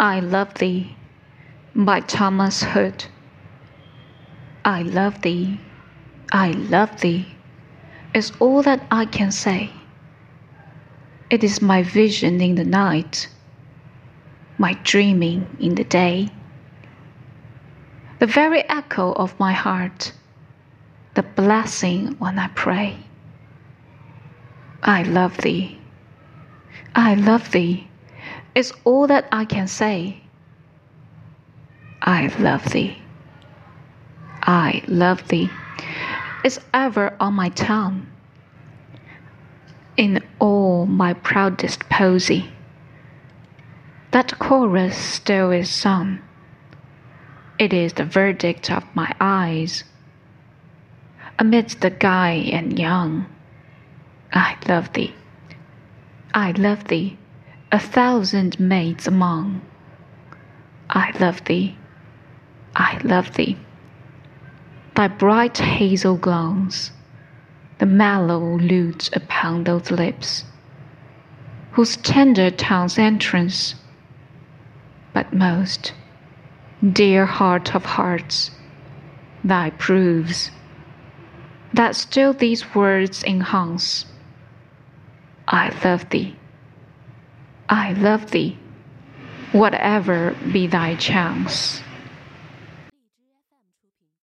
I Love Thee by Thomas Hood. I love thee, I love thee, is all that I can say. It is my vision in the night, my dreaming in the day, the very echo of my heart, the blessing when I pray. I love thee, I love thee is all that I can say. I love thee. I love thee is ever on my tongue. In all my proudest posy, that chorus still is sung. It is the verdict of my eyes. Amidst the gay and young, I love thee. I love thee a thousand maids among. I love thee, I love thee. Thy bright hazel glance, the mellow lute upon those lips, whose tender tongue's entrance, but most, dear heart of hearts, thy proves, that still these words enhance. I love thee. I love thee, whatever be thy chance.